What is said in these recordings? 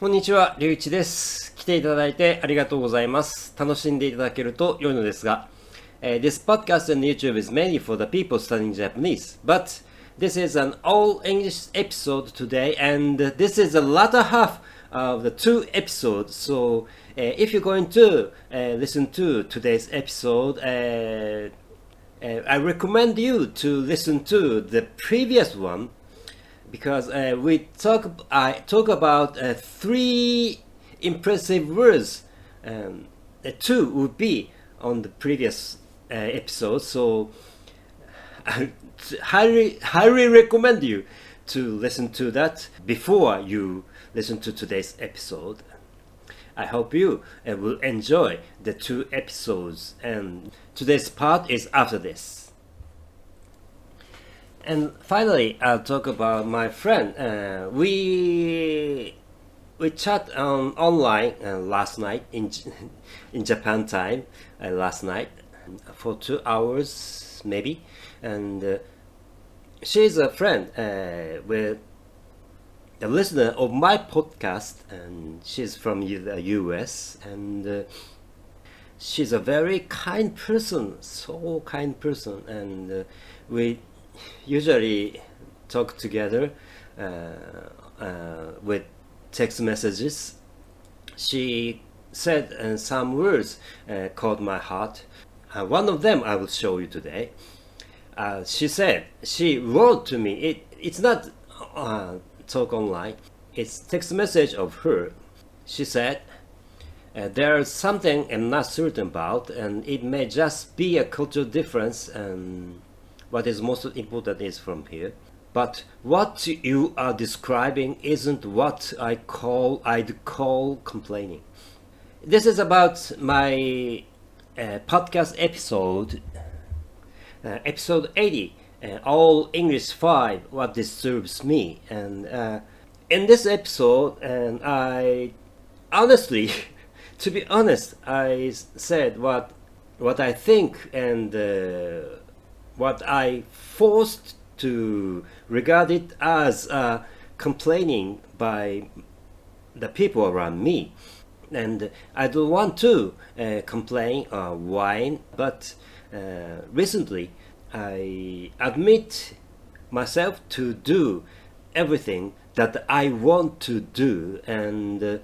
こんにちは、りゅういちです。来ていただいてありがとうございます。楽しんでいただけると良いのですが、eh, this podcast and YouTube is mainly for the people studying Japanese, but this is an all English episode today, and this is the latter half of the two episodes. So, eh, if you're going to eh, listen to today's episode, eh, eh, I recommend you to listen to the previous one because uh, we talk I talk about uh, three impressive words. Um, two would be on the previous uh, episode, so I highly highly recommend you to listen to that before you listen to today's episode. I hope you uh, will enjoy the two episodes, and today's part is after this. And finally, I'll talk about my friend. Uh, we we chat on online uh, last night in in Japan time uh, last night for two hours maybe, and uh, she's a friend uh, with a listener of my podcast, and she's from the U.S. and. Uh, she's a very kind person, so kind person, and we usually talk together uh, uh, with text messages. She said uh, some words caught my heart. One of them I will show you today. She said she wrote to me. It it's not talk online. It's text message of her. She said. Uh, there's something I'm not certain about, and it may just be a cultural difference. And what is most important is from here. But what you are describing isn't what I call I'd call complaining. This is about my uh, podcast episode, uh, episode 80, uh, All English 5, What Disturbs Me. And uh, in this episode, and I honestly, to be honest, I said what what I think and uh, what I forced to regard it as uh, complaining by the people around me. And I don't want to uh, complain or whine, but uh, recently I admit myself to do everything that I want to do, and uh,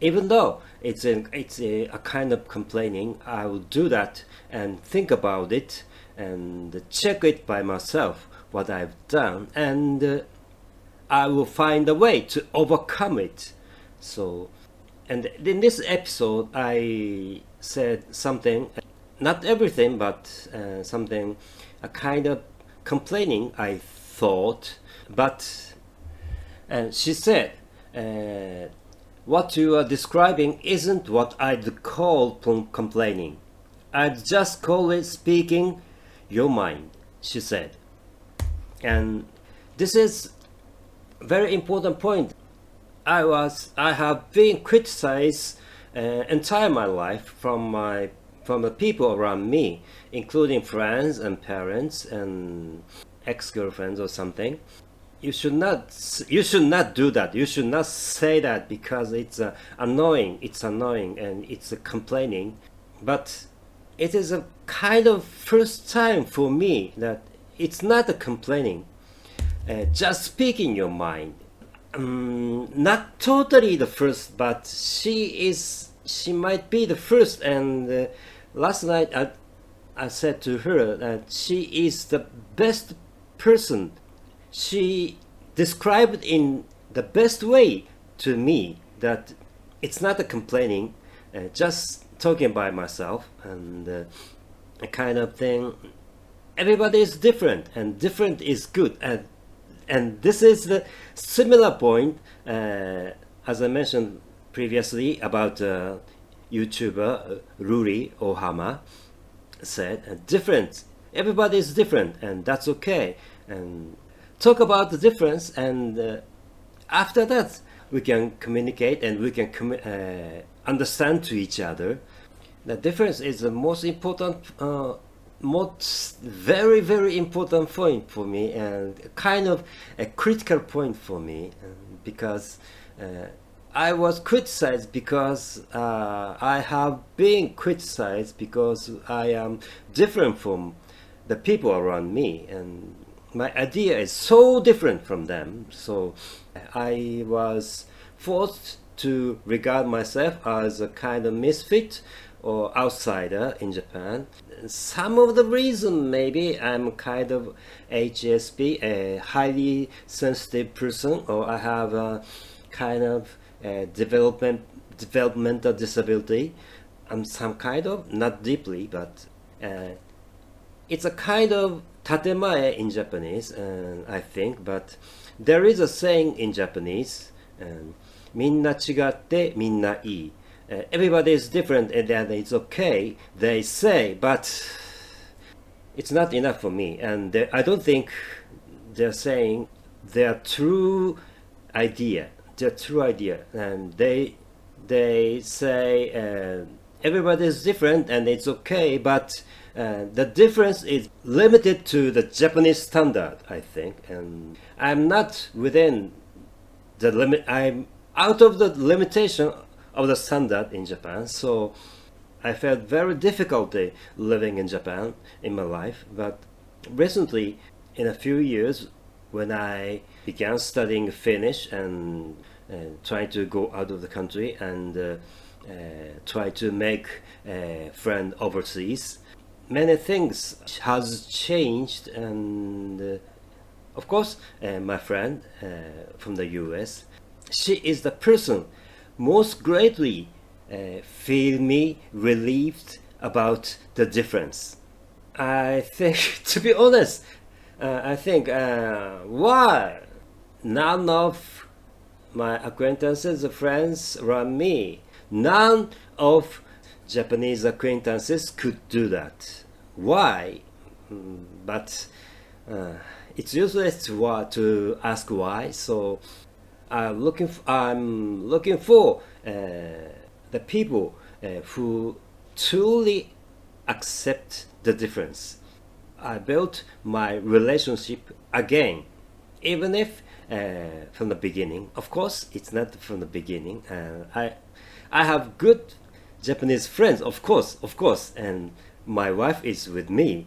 even though it's it's a, a kind of complaining, I will do that and think about it and check it by myself what I've done, and uh, I will find a way to overcome it. So, and in this episode, I said something, not everything, but uh, something, a kind of complaining I thought, but and she said, uh, What you are describing isn't what I'd call pl- complaining. I'd just call it speaking your mind, she said. And this is very important point. I was I have been criticized uh, entire my life from my from the people around me, including friends and parents and ex-girlfriends or something. You should not you should not do that. You should not say that because it's uh, annoying. It's annoying and it's uh, complaining. But it is a kind of first time for me that it's not a complaining. Uh, just speaking your mind um, not totally the first, but she is. She might be the first. And uh, last night I, I said to her that she is the best person. She described in the best way to me that it's not a complaining, uh, just talking by myself and uh, a kind of thing. Everybody is different, and different is good. And and this is the similar point uh, as I mentioned previously about uh, YouTuber uh, Ruri Ohama said uh, different everybody is different and that's okay and talk about the difference and uh, after that we can communicate and we can commu- uh, understand to each other the difference is the most important uh, most very very important point for me and kind of a critical point for me because uh, I was criticized because uh, I have been criticized because I am different from the people around me and my idea is so different from them. So I was forced to regard myself as a kind of misfit or outsider in Japan. Some of the reason maybe I'm kind of HSP, a highly sensitive person, or I have a kind of uh, development developmental disability. I'm some kind of not deeply, but uh, it's a kind of tatemae in Japanese, uh, I think. But there is a saying in Japanese, um, みんな違ってみんないい。 Uh, everybody is different and that it's okay, they say, but it's not enough for me. And I don't think they're saying their true idea, their true idea. And they, they say uh, everybody is different and it's okay, but uh, the difference is limited to the Japanese standard, I think. And I'm not within the limit, I'm out of the limitation of the standard in Japan. So I felt very difficulty living in Japan in my life. But recently, in a few years, when I began studying Finnish and uh, trying to go out of the country and uh, uh, try to make a friend overseas, many things has changed and uh, of course uh, my friend uh, from the US she is the person most greatly uh, feel me relieved about the difference. I think, to be honest, uh, I think uh, why none of my acquaintances, friends around me, none of Japanese acquaintances could do that. Why? Mm, but uh, it's useless to, to ask why. So I'm looking for, I'm looking for uh, the people uh, who truly accept the difference. I built my relationship again, even if uh, from the beginning. Of course, it's not from the beginning. Uh, I I have good Japanese friends, of course, of course, and my wife is with me.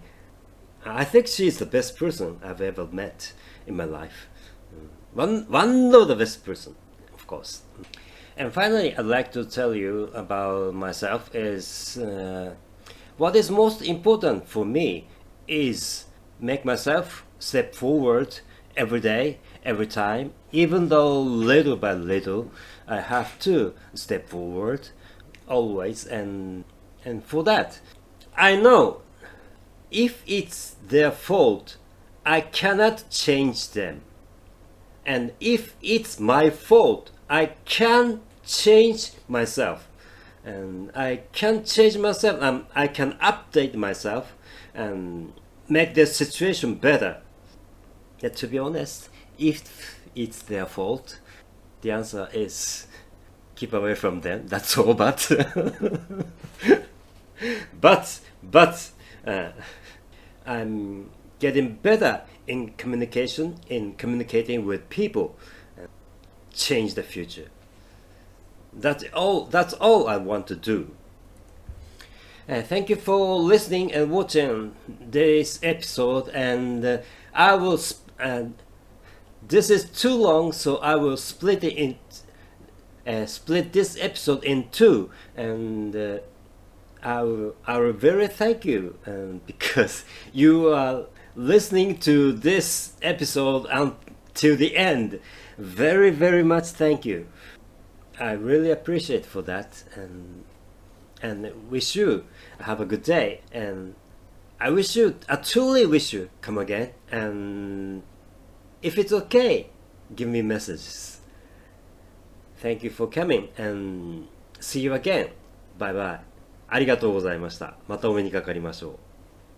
I think she is the best person I've ever met in my life. One, one of the best person, of course. And finally, I'd like to tell you about myself is uh, what is most important for me is make myself step forward every day, every time, even though little by little I have to step forward always and and for that I know if it's their fault I cannot change them and if it's my fault, I can change myself. And I can change myself and I can update myself and make the situation better. Yet to be honest, if it's their fault, the answer is keep away from them. That's all. But but but uh, I'm getting better in communication, in communicating with people, change the future. That's all. That's all I want to do. Uh, thank you for listening and watching this episode. And uh, I will. Uh, this is too long, so I will split it in. Uh, split this episode in two, and uh, I will. I will very thank you, um, because you are listening to this episode until the end. Very, very much thank you. I really appreciate for that and and wish you have a good day and I wish you I truly wish you come again and if it's okay give me messages. Thank you for coming and see you again. Bye bye. ありがとうございました。またお目にかかりましょう。